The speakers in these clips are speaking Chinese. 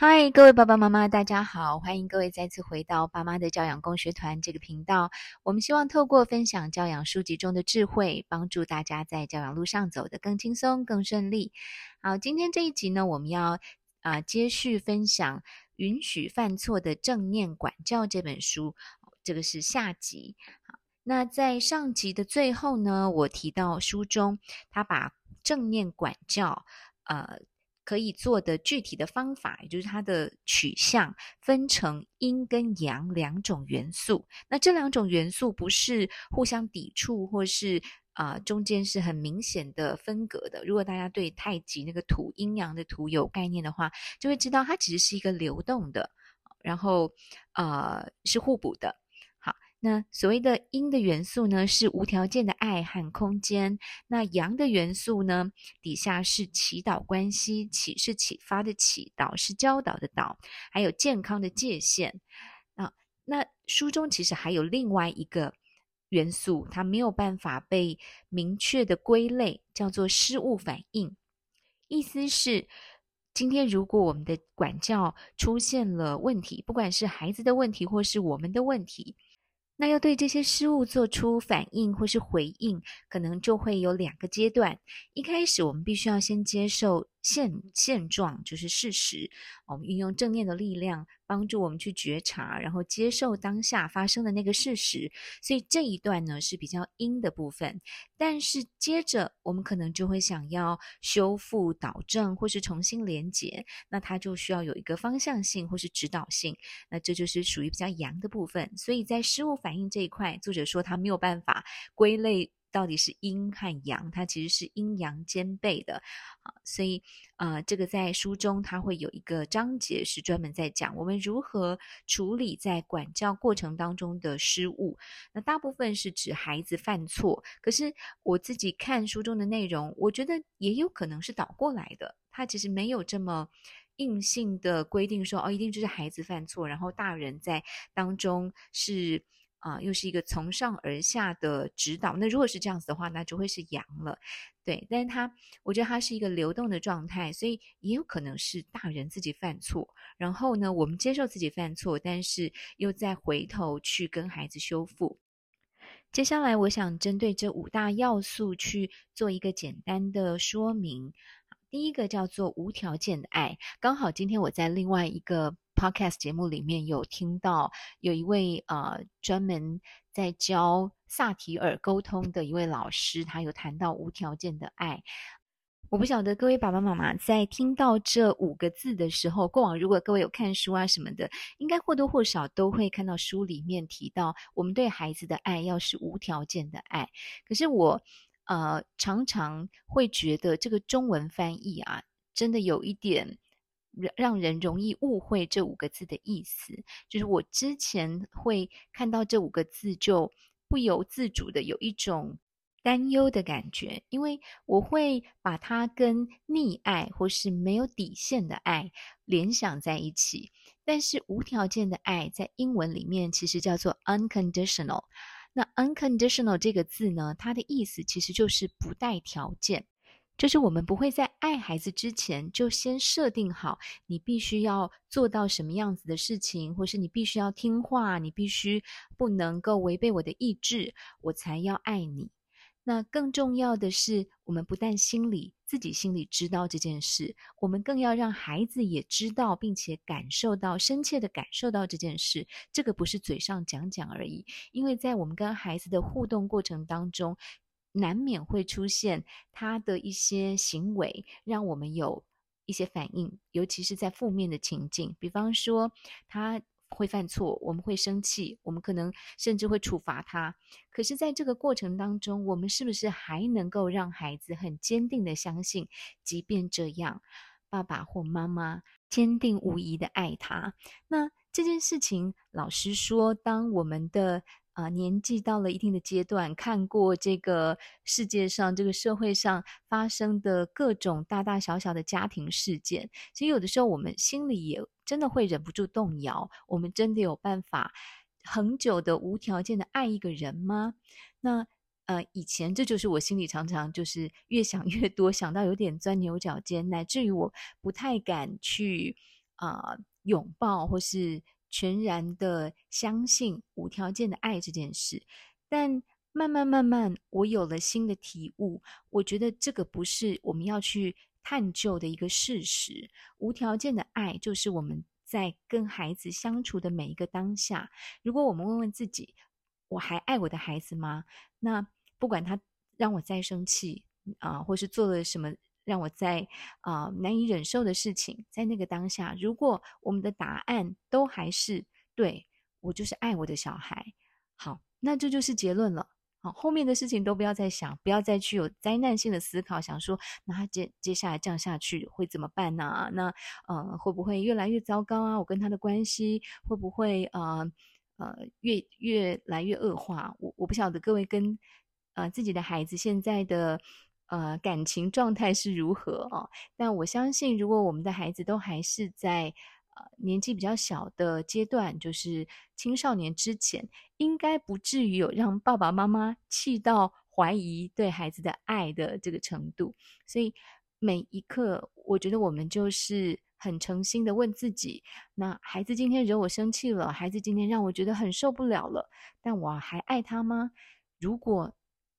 嗨，各位爸爸妈妈，大家好！欢迎各位再次回到爸妈的教养共学团这个频道。我们希望透过分享教养书籍中的智慧，帮助大家在教养路上走得更轻松、更顺利。好，今天这一集呢，我们要啊、接续分享《允许犯错的正念管教》这本书，这个是下集。好，那在上集的最后呢，我提到书中他把正念管教，呃。可以做的具体的方法，也就是它的取向，分成阴跟阳两种元素。那这两种元素不是互相抵触，或是啊、中间是很明显的分隔的。如果大家对太极那个图阴阳的图有概念的话，就会知道它其实是一个流动的，然后呃是互补的。那所谓的阴的元素呢，是无条件的爱和空间；那阳的元素呢，底下是祈祷关系，启是启发的启，导是教导的导，还有健康的界限。啊，那书中其实还有另外一个元素，它没有办法被明确的归类，叫做失误反应。意思是，今天如果我们的管教出现了问题，不管是孩子的问题，或是我们的问题。那要对这些失误做出反应或是回应，可能就会有两个阶段。一开始，我们必须要先接受现现状，就是事实。我们运用正念的力量，帮助我们去觉察，然后接受当下发生的那个事实。所以这一段呢是比较阴的部分。但是接着，我们可能就会想要修复、导正或是重新连接，那它就需要有一个方向性或是指导性。那这就是属于比较阳的部分。所以在失误反应这一块，作者说他没有办法归类。到底是阴和阳，它其实是阴阳兼备的啊，所以呃，这个在书中它会有一个章节是专门在讲我们如何处理在管教过程当中的失误。那大部分是指孩子犯错，可是我自己看书中的内容，我觉得也有可能是倒过来的，它其实没有这么硬性的规定说哦，一定就是孩子犯错，然后大人在当中是。啊，又是一个从上而下的指导。那如果是这样子的话，那就会是阳了，对。但是它，我觉得它是一个流动的状态，所以也有可能是大人自己犯错，然后呢，我们接受自己犯错，但是又再回头去跟孩子修复。接下来，我想针对这五大要素去做一个简单的说明。第一个叫做无条件的爱，刚好今天我在另外一个 podcast 节目里面有听到有一位呃专门在教萨提尔沟通的一位老师，他有谈到无条件的爱。我不晓得各位爸爸妈妈在听到这五个字的时候，过往如果各位有看书啊什么的，应该或多或少都会看到书里面提到，我们对孩子的爱要是无条件的爱。可是我。呃，常常会觉得这个中文翻译啊，真的有一点让人容易误会这五个字的意思。就是我之前会看到这五个字，就不由自主的有一种担忧的感觉，因为我会把它跟溺爱或是没有底线的爱联想在一起。但是无条件的爱在英文里面其实叫做 unconditional。那 unconditional 这个字呢，它的意思其实就是不带条件，就是我们不会在爱孩子之前就先设定好你必须要做到什么样子的事情，或是你必须要听话，你必须不能够违背我的意志，我才要爱你。那更重要的是，我们不但心里自己心里知道这件事，我们更要让孩子也知道，并且感受到深切的感受到这件事。这个不是嘴上讲讲而已，因为在我们跟孩子的互动过程当中，难免会出现他的一些行为，让我们有一些反应，尤其是在负面的情境，比方说他。会犯错，我们会生气，我们可能甚至会处罚他。可是，在这个过程当中，我们是不是还能够让孩子很坚定的相信，即便这样，爸爸或妈妈坚定无疑的爱他？那这件事情，老师说，当我们的。啊、年纪到了一定的阶段，看过这个世界上、这个社会上发生的各种大大小小的家庭事件，其实有的时候我们心里也真的会忍不住动摇：我们真的有办法恒久的无条件的爱一个人吗？那呃，以前这就是我心里常常就是越想越多，想到有点钻牛角尖，乃至于我不太敢去啊、拥抱或是全然的相信无条件的爱这件事。但慢慢慢慢，我有了新的体悟，我觉得这个不是我们要去探究的一个事实。无条件的爱就是我们在跟孩子相处的每一个当下。如果我们问问自己，我还爱我的孩子吗？那不管他让我再生气啊、或是做了什么让我在啊、难以忍受的事情，在那个当下，如果我们的答案都还是对，我就是爱我的小孩，好，那这就是结论了。好，后面的事情都不要再想，不要再去有灾难性的思考，想说那接接下来这样下去会怎么办呢、啊？那呃会不会越来越糟糕啊？我跟他的关系会不会呃呃越越来越恶化？我我不晓得各位跟呃自己的孩子现在的呃感情状态是如何啊？但我相信，如果我们的孩子都还是在呃。年纪比较小的阶段，就是青少年之前，应该不至于有让爸爸妈妈气到怀疑对孩子的爱的这个程度。所以每一刻，我觉得我们就是很诚心的问自己：那孩子今天惹我生气了，孩子今天让我觉得很受不了了，但我还爱他吗？如果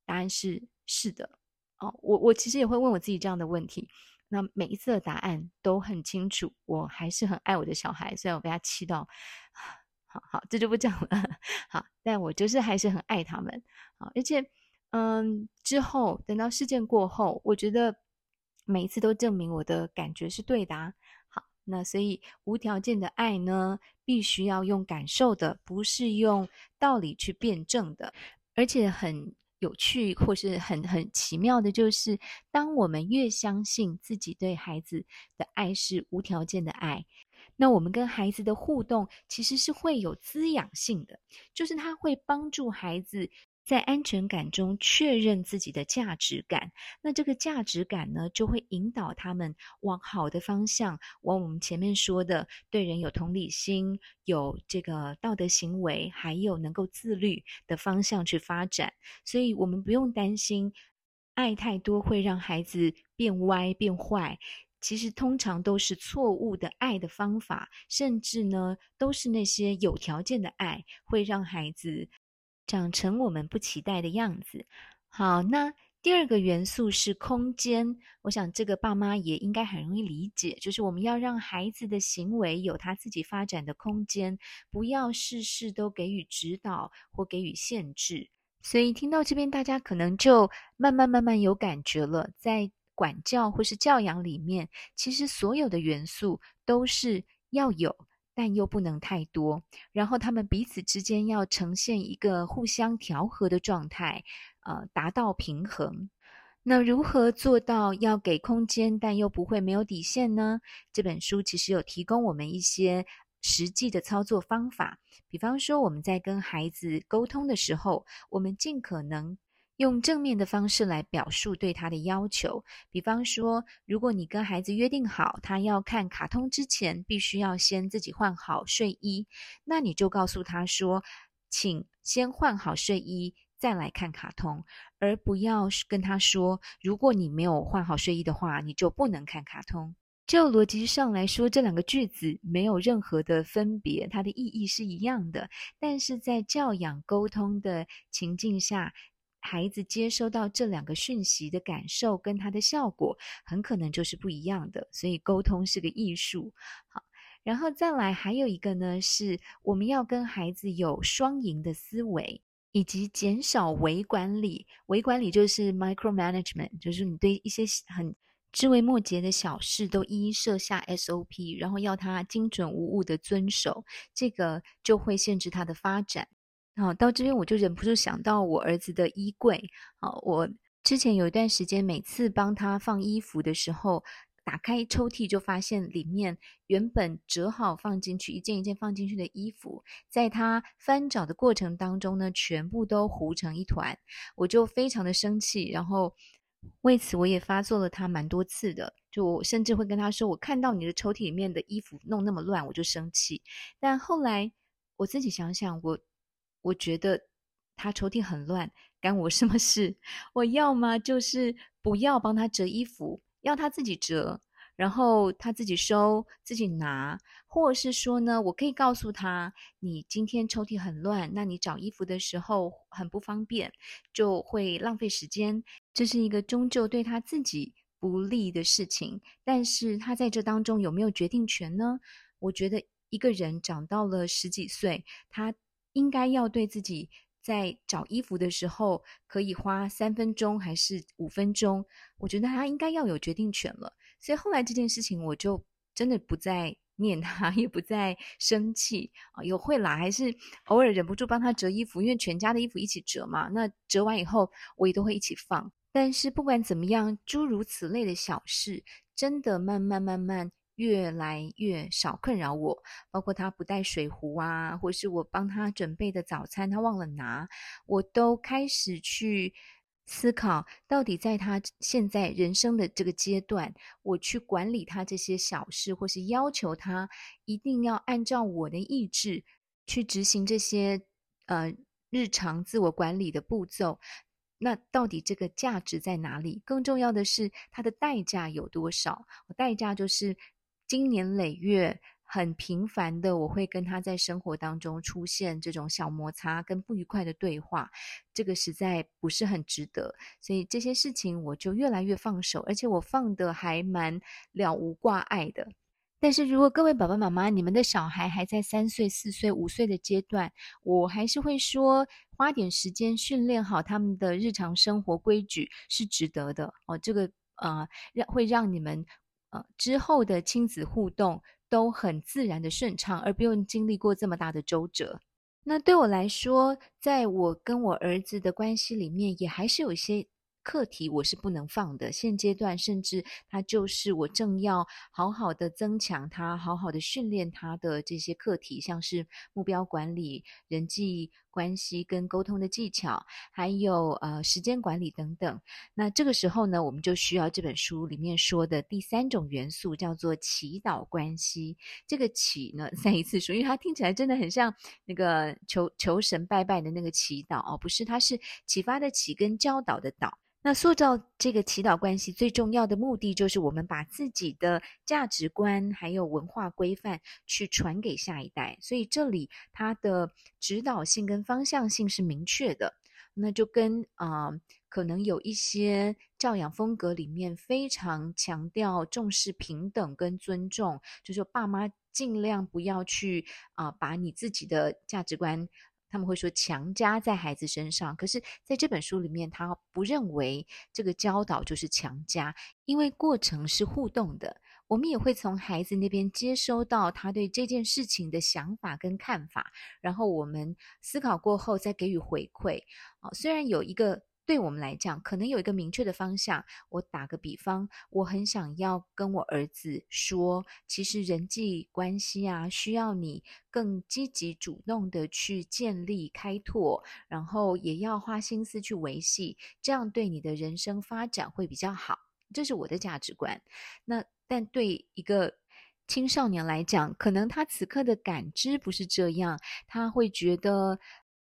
答案是是的，哦，我我其实也会问我自己这样的问题。那每一次的答案都很清楚，我还是很爱我的小孩，虽然我被他气到，好好，这就不讲了，好，但我就是还是很爱他们，好，而且，嗯，之后等到事件过后，我觉得每一次都证明我的感觉是对的啊，好，那所以无条件的爱呢，必须要用感受的，不是用道理去辩证的，而且很。有趣或是很很奇妙的，就是当我们越相信自己对孩子的爱是无条件的爱，那我们跟孩子的互动其实是会有滋养性的，就是他会帮助孩子。在安全感中确认自己的价值感，那这个价值感呢，就会引导他们往好的方向，往我们前面说的对人有同理心、有这个道德行为，还有能够自律的方向去发展。所以，我们不用担心爱太多会让孩子变歪变坏。其实，通常都是错误的爱的方法，甚至呢，都是那些有条件的爱会让孩子。长成我们不期待的样子。好，那第二个元素是空间。我想这个爸妈也应该很容易理解，就是我们要让孩子的行为有他自己发展的空间，不要事事都给予指导或给予限制。所以听到这边，大家可能就慢慢慢慢有感觉了，在管教或是教养里面，其实所有的元素都是要有。但又不能太多，然后他们彼此之间要呈现一个互相调和的状态，呃，达到平衡。那如何做到要给空间，但又不会没有底线呢？这本书其实有提供我们一些实际的操作方法，比方说我们在跟孩子沟通的时候，我们尽可能。用正面的方式来表述对他的要求，比方说，如果你跟孩子约定好，他要看卡通之前必须要先自己换好睡衣，那你就告诉他说，请先换好睡衣再来看卡通，而不要跟他说，如果你没有换好睡衣的话，你就不能看卡通。就逻辑上来说，这两个句子没有任何的分别，它的意义是一样的，但是在教养沟通的情境下。孩子接收到这两个讯息的感受跟他的效果，很可能就是不一样的。所以沟通是个艺术。好，然后再来还有一个呢，是我们要跟孩子有双赢的思维，以及减少微管理。微管理就是 micromanagement，就是你对一些很枝微末节的小事都一一设下 SOP，然后要他精准无误的遵守，这个就会限制他的发展。好，到这边我就忍不住想到我儿子的衣柜。好，我之前有一段时间，每次帮他放衣服的时候，打开抽屉就发现里面原本折好放进去一件一件放进去的衣服，在他翻找的过程当中呢，全部都糊成一团。我就非常的生气，然后为此我也发作了他蛮多次的，就我甚至会跟他说：“我看到你的抽屉里面的衣服弄那么乱，我就生气。”但后来我自己想想，我。我觉得他抽屉很乱，干我什么事？我要么就是不要帮他折衣服，要他自己折，然后他自己收自己拿，或者是说呢，我可以告诉他，你今天抽屉很乱，那你找衣服的时候很不方便，就会浪费时间。这是一个终究对他自己不利的事情，但是他在这当中有没有决定权呢？我觉得一个人长到了十几岁，他应该要对自己。在找衣服的时候，可以花三分钟还是五分钟？我觉得他应该要有决定权了。所以后来这件事情，我就真的不再念他，也不再生气啊。有会啦，还是偶尔忍不住帮他折衣服，因为全家的衣服一起折嘛。那折完以后，我也都会一起放。但是不管怎么样，诸如此类的小事，真的慢慢慢慢。越来越少困扰我，包括他不带水壶啊，或是我帮他准备的早餐他忘了拿，我都开始去思考，到底在他现在人生的这个阶段，我去管理他这些小事，或是要求他一定要按照我的意志去执行这些呃日常自我管理的步骤，那到底这个价值在哪里？更重要的是，它的代价有多少？代价就是。经年累月，很频繁的，我会跟他在生活当中出现这种小摩擦跟不愉快的对话，这个实在不是很值得，所以这些事情我就越来越放手，而且我放的还蛮了无挂碍的。但是如果各位爸爸妈妈，你们的小孩还在三岁、四岁、五岁的阶段，我还是会说，花点时间训练好他们的日常生活规矩是值得的哦。这个呃，让会让你们。呃，之后的亲子互动都很自然的顺畅，而不用经历过这么大的周折。那对我来说，在我跟我儿子的关系里面，也还是有些。课题我是不能放的，现阶段甚至他就是我正要好好的增强他、好好的训练他的这些课题，像是目标管理、人际关系跟沟通的技巧，还有呃时间管理等等。那这个时候呢，我们就需要这本书里面说的第三种元素，叫做祈祷关系。这个祈呢，再一次说，因为它听起来真的很像那个求求神拜拜的那个祈祷哦，不是，它是启发的启跟教导的导。那塑造这个祈祷关系最重要的目的，就是我们把自己的价值观还有文化规范去传给下一代。所以这里它的指导性跟方向性是明确的。那就跟啊、可能有一些教养风格里面非常强调重视平等跟尊重，就说爸妈尽量不要去啊、把你自己的价值观。他们会说强加在孩子身上，可是在这本书里面，他不认为这个教导就是强加，因为过程是互动的。我们也会从孩子那边接收到他对这件事情的想法跟看法，然后我们思考过后再给予回馈。啊，虽然有一个。对我们来讲，可能有一个明确的方向。我打个比方，我很想要跟我儿子说，其实人际关系啊，需要你更积极主动的去建立、开拓，然后也要花心思去维系，这样对你的人生发展会比较好。这是我的价值观。那但对一个青少年来讲，可能他此刻的感知不是这样，他会觉得。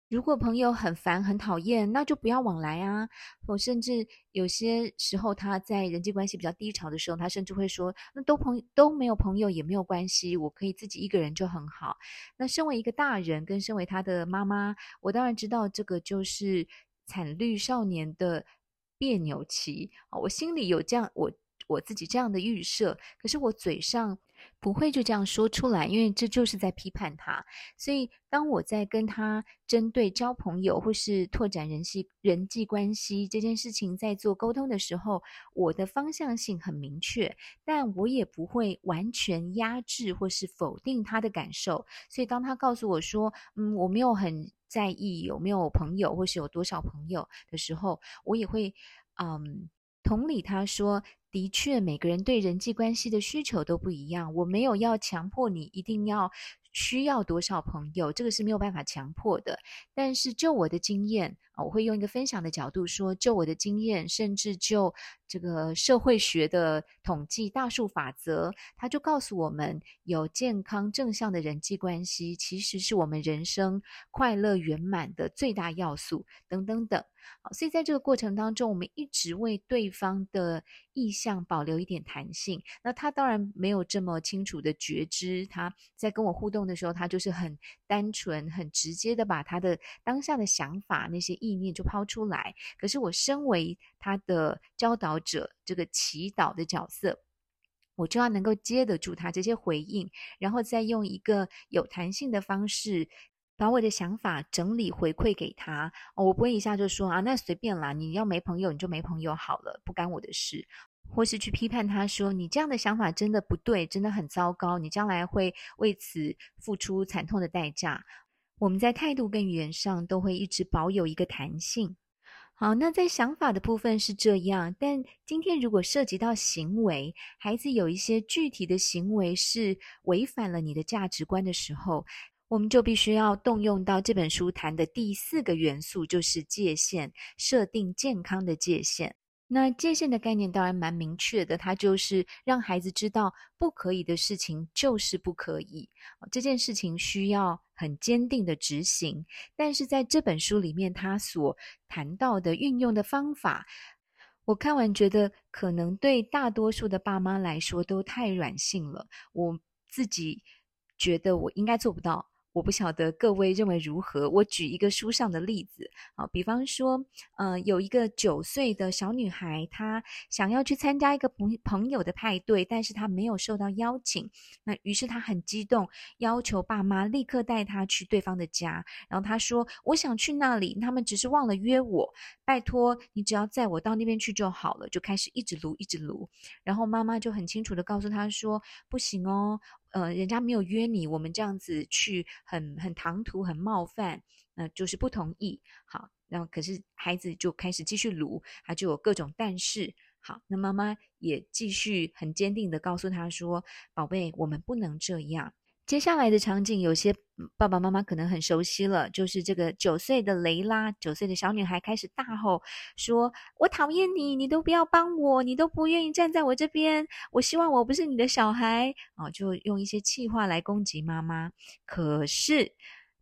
如果朋友很烦很讨厌，那就不要往来啊。我甚至有些时候，他在人际关系比较低潮的时候，他甚至会说：“那都朋都没有朋友也没有关系，我可以自己一个人就很好。”那身为一个大人，跟身为他的妈妈，我当然知道这个就是惨绿少年的别扭期啊。我心里有这样我我自己这样的预设，可是我嘴上。不会就这样说出来，因为这就是在批判他。所以，当我在跟他针对交朋友或是拓展人际人际关系这件事情在做沟通的时候，我的方向性很明确，但我也不会完全压制或是否定他的感受。所以，当他告诉我说：“嗯，我没有很在意有没有朋友或是有多少朋友的时候”，我也会嗯同理他说。的确，每个人对人际关系的需求都不一样。我没有要强迫你一定要需要多少朋友，这个是没有办法强迫的。但是就我的经验啊，我会用一个分享的角度说，就我的经验，甚至就这个社会学的统计大数法则，它就告诉我们，有健康正向的人际关系，其实是我们人生快乐圆满的最大要素。等等等。好，所以在这个过程当中，我们一直为对方的意向保留一点弹性。那他当然没有这么清楚的觉知，他在跟我互动的时候，他就是很单纯、很直接的把他的当下的想法、那些意念就抛出来。可是我身为他的教导者，这个祈祷的角色，我就要能够接得住他这些回应，然后再用一个有弹性的方式。把我的想法整理回馈给他，我不会一下就说啊，那随便啦，你要没朋友你就没朋友好了，不干我的事，或是去批判他说你这样的想法真的不对，真的很糟糕，你将来会为此付出惨痛的代价。我们在态度跟语言上都会一直保有一个弹性。好，那在想法的部分是这样，但今天如果涉及到行为，孩子有一些具体的行为是违反了你的价值观的时候。我们就必须要动用到这本书谈的第四个元素，就是界限，设定健康的界限。那界限的概念当然蛮明确的，它就是让孩子知道不可以的事情就是不可以，这件事情需要很坚定的执行。但是在这本书里面，他所谈到的运用的方法，我看完觉得可能对大多数的爸妈来说都太软性了，我自己觉得我应该做不到。我不晓得各位认为如何。我举一个书上的例子啊，比方说，呃，有一个九岁的小女孩，她想要去参加一个朋朋友的派对，但是她没有受到邀请。那于是她很激动，要求爸妈立刻带她去对方的家。然后她说：“我想去那里，他们只是忘了约我。拜托你，只要载我到那边去就好了。”就开始一直撸，一直撸。然后妈妈就很清楚地告诉她说：“不行哦。”呃，人家没有约你，我们这样子去很很唐突，很冒犯，那、呃、就是不同意。好，然后可是孩子就开始继续撸，他就有各种但是。好，那妈妈也继续很坚定的告诉他说：“宝贝，我们不能这样。”接下来的场景，有些爸爸妈妈可能很熟悉了，就是这个九岁的雷拉，九岁的小女孩开始大吼说：“我讨厌你，你都不要帮我，你都不愿意站在我这边，我希望我不是你的小孩。”哦，就用一些气话来攻击妈妈。可是。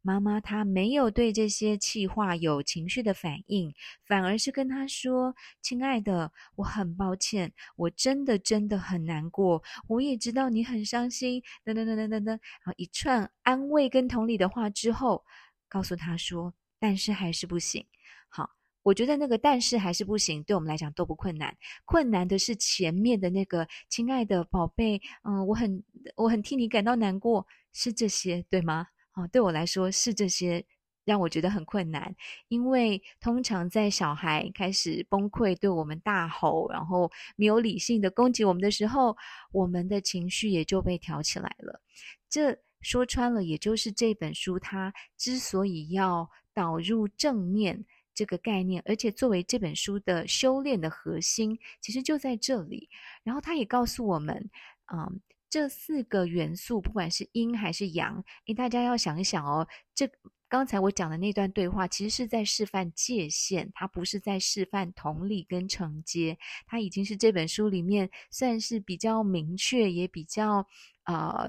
妈妈她没有对这些气话有情绪的反应，反而是跟他说：“亲爱的，我很抱歉，我真的真的很难过，我也知道你很伤心。”等等等等等等，然后一串安慰跟同理的话之后，告诉他说：“但是还是不行。”好，我觉得那个“但是还是不行”对我们来讲都不困难，困难的是前面的那个“亲爱的宝贝”，嗯，我很我很替你感到难过，是这些对吗？哦，对我来说是这些让我觉得很困难，因为通常在小孩开始崩溃、对我们大吼，然后没有理性的攻击我们的时候，我们的情绪也就被挑起来了。这说穿了，也就是这本书它之所以要导入正面这个概念，而且作为这本书的修炼的核心，其实就在这里。然后他也告诉我们，嗯。这四个元素，不管是阴还是阳，诶，大家要想一想哦。这刚才我讲的那段对话，其实是在示范界限，它不是在示范同理跟承接。它已经是这本书里面算是比较明确，也比较呃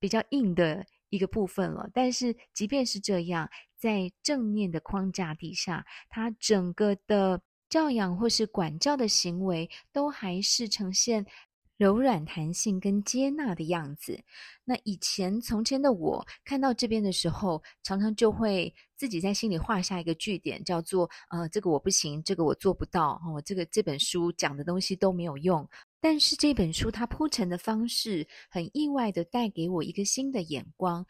比较硬的一个部分了。但是即便是这样，在正面的框架底下，它整个的教养或是管教的行为，都还是呈现。柔软、弹性跟接纳的样子。那以前从前的我看到这边的时候，常常就会自己在心里画下一个句点，叫做“呃，这个我不行，这个我做不到，哦，这个这本书讲的东西都没有用。”但是这本书它铺陈的方式，很意外的带给我一个新的眼光。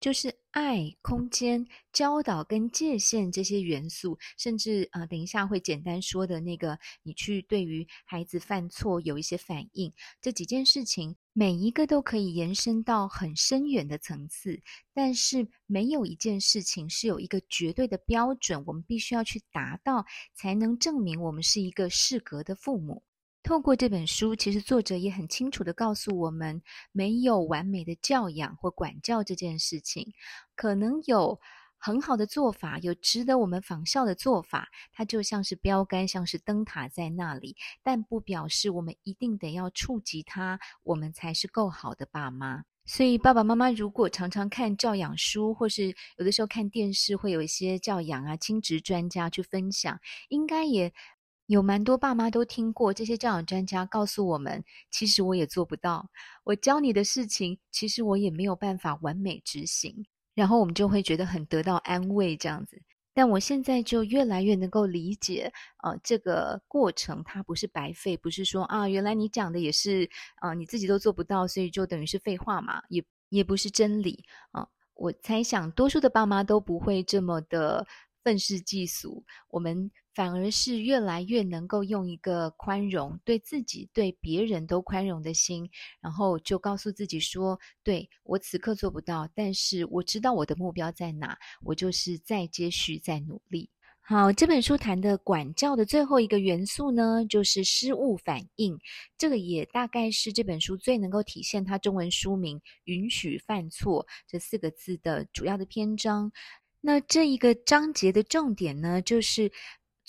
就是爱、空间、教导跟界限这些元素，甚至啊、等一下会简单说的那个，你去对于孩子犯错有一些反应，这几件事情每一个都可以延伸到很深远的层次，但是没有一件事情是有一个绝对的标准，我们必须要去达到，才能证明我们是一个适格的父母。透过这本书，其实作者也很清楚地告诉我们，没有完美的教养或管教这件事情，可能有很好的做法，有值得我们仿效的做法，它就像是标杆，像是灯塔在那里，但不表示我们一定得要触及它，我们才是够好的爸妈。所以，爸爸妈妈如果常常看教养书，或是有的时候看电视，会有一些教养啊、亲职专家去分享，应该也。有蛮多爸妈都听过这些教养专家告诉我们，其实我也做不到。我教你的事情，其实我也没有办法完美执行。然后我们就会觉得很得到安慰这样子。但我现在就越来越能够理解，呃，这个过程它不是白费，不是说啊，原来你讲的也是，呃，你自己都做不到，所以就等于是废话嘛，也也不是真理啊。我猜想多数的爸妈都不会这么的。愤世嫉俗，我们反而是越来越能够用一个宽容，对自己、对别人都宽容的心，然后就告诉自己说：“对，我此刻做不到，但是我知道我的目标在哪，我就是再接续、再努力。”好，这本书谈的管教的最后一个元素呢，就是失误反应。这个也大概是这本书最能够体现它中文书名“允许犯错”这四个字的主要的篇章。那这一个章节的重点呢，就是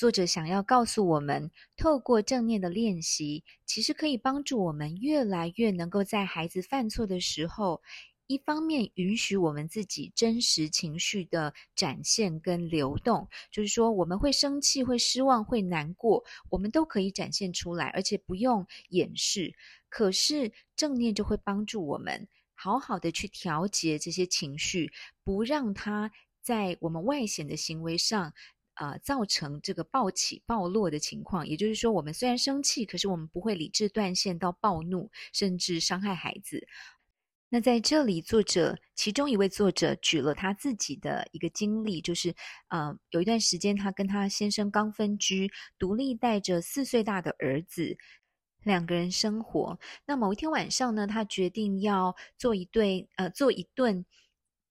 作者想要告诉我们，透过正念的练习，其实可以帮助我们越来越能够在孩子犯错的时候，一方面允许我们自己真实情绪的展现跟流动，就是说我们会生气、会失望、会难过，我们都可以展现出来，而且不用掩饰。可是正念就会帮助我们好好的去调节这些情绪，不让它。在我们外显的行为上，呃，造成这个暴起暴落的情况。也就是说，我们虽然生气，可是我们不会理智断线到暴怒，甚至伤害孩子。那在这里，作者其中一位作者举了他自己的一个经历，就是呃，有一段时间他跟他先生刚分居，独立带着四岁大的儿子，两个人生活。那某一天晚上呢，他决定要做一对呃，做一顿。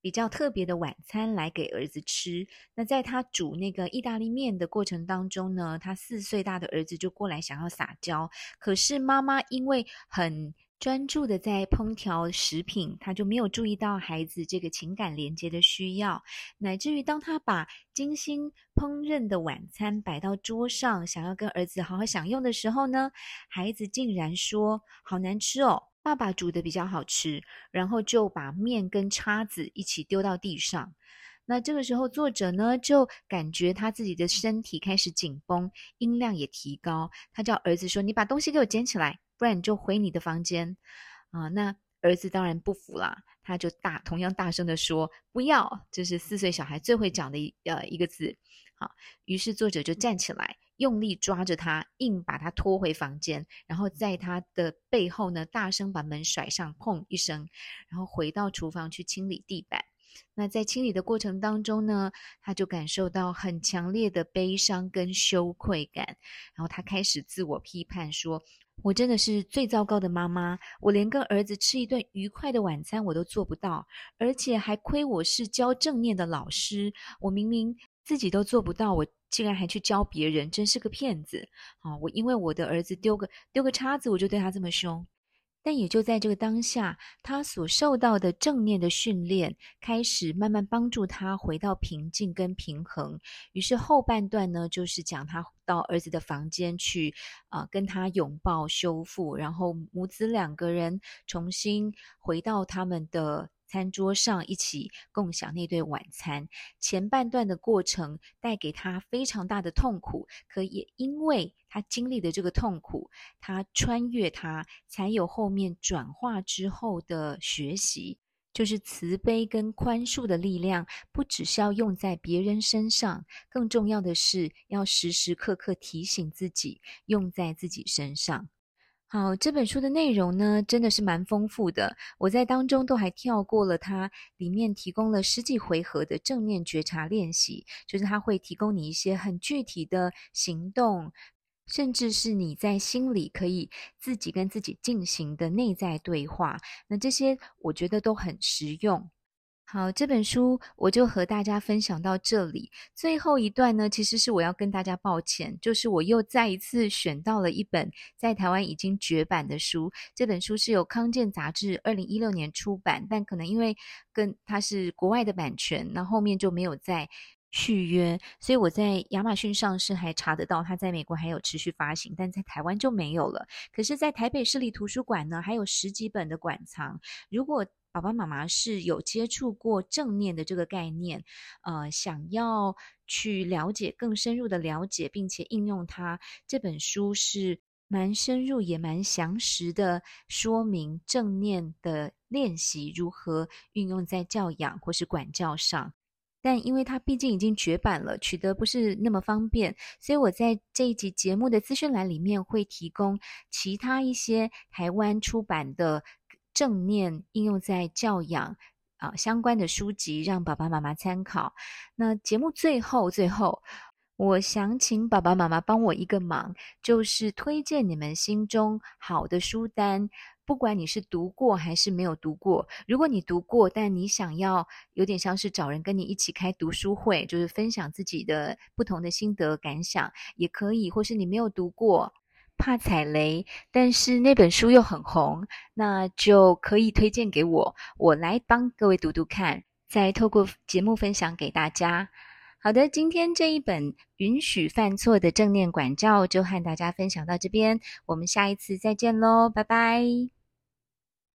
比较特别的晚餐来给儿子吃。那在他煮那个意大利面的过程当中呢，他四岁大的儿子就过来想要撒娇，可是妈妈因为很专注的在烹调食品，他就没有注意到孩子这个情感连接的需要，乃至于当他把精心烹饪的晚餐摆到桌上，想要跟儿子好好享用的时候呢，孩子竟然说：“好难吃哦。”爸爸煮的比较好吃，然后就把面跟叉子一起丢到地上。那这个时候，作者呢就感觉他自己的身体开始紧绷，音量也提高。他叫儿子说：“你把东西给我捡起来，不然你就回你的房间。”啊，那儿子当然不服啦，他就大同样大声的说：“不要！”这是四岁小孩最会讲的一呃一个字。好，于是作者就站起来。用力抓着他，硬把他拖回房间，然后在他的背后呢，大声把门甩上，砰一声，然后回到厨房去清理地板。那在清理的过程当中呢，他就感受到很强烈的悲伤跟羞愧感，然后他开始自我批判说：“我真的是最糟糕的妈妈，我连跟儿子吃一顿愉快的晚餐我都做不到，而且还亏我是教正念的老师，我明明自己都做不到，我。”竟然还去教别人，真是个骗子！啊，我因为我的儿子丢个丢个叉子，我就对他这么凶。但也就在这个当下，他所受到的正念的训练，开始慢慢帮助他回到平静跟平衡。于是后半段呢，就是讲他到儿子的房间去，啊、跟他拥抱修复，然后母子两个人重新回到他们的。餐桌上一起共享那顿晚餐，前半段的过程带给他非常大的痛苦，可也因为他经历的这个痛苦，他穿越他，才有后面转化之后的学习，就是慈悲跟宽恕的力量，不只是要用在别人身上，更重要的是要时时刻刻提醒自己，用在自己身上。好，这本书的内容呢，真的是蛮丰富的。我在当中都还跳过了它里面提供了十几回合的正念觉察练习，就是它会提供你一些很具体的行动，甚至是你在心里可以自己跟自己进行的内在对话。那这些我觉得都很实用。好，这本书我就和大家分享到这里。最后一段呢，其实是我要跟大家抱歉，就是我又再一次选到了一本在台湾已经绝版的书。这本书是由康健杂志二零一六年出版，但可能因为跟它是国外的版权，那后面就没有再续约，所以我在亚马逊上市还查得到，它在美国还有持续发行，但在台湾就没有了。可是，在台北市立图书馆呢，还有十几本的馆藏。如果爸爸妈妈是有接触过正念的这个概念，呃，想要去了解更深入的了解，并且应用它，这本书是蛮深入也蛮详实的说明正念的练习如何运用在教养或是管教上。但因为它毕竟已经绝版了，取得不是那么方便，所以我在这一集节目的资讯栏里面会提供其他一些台湾出版的正念应用在教养啊相关的书籍，让爸爸妈妈参考。那节目最后最后，我想请爸爸妈妈帮我一个忙，就是推荐你们心中好的书单。不管你是读过还是没有读过，如果你读过，但你想要有点像是找人跟你一起开读书会，就是分享自己的不同的心得感想，也可以；或是你没有读过，怕踩雷，但是那本书又很红，那就可以推荐给我，我来帮各位读读看，再透过节目分享给大家。好的，今天这一本允许犯错的正念管教就和大家分享到这边，我们下一次再见喽，拜拜。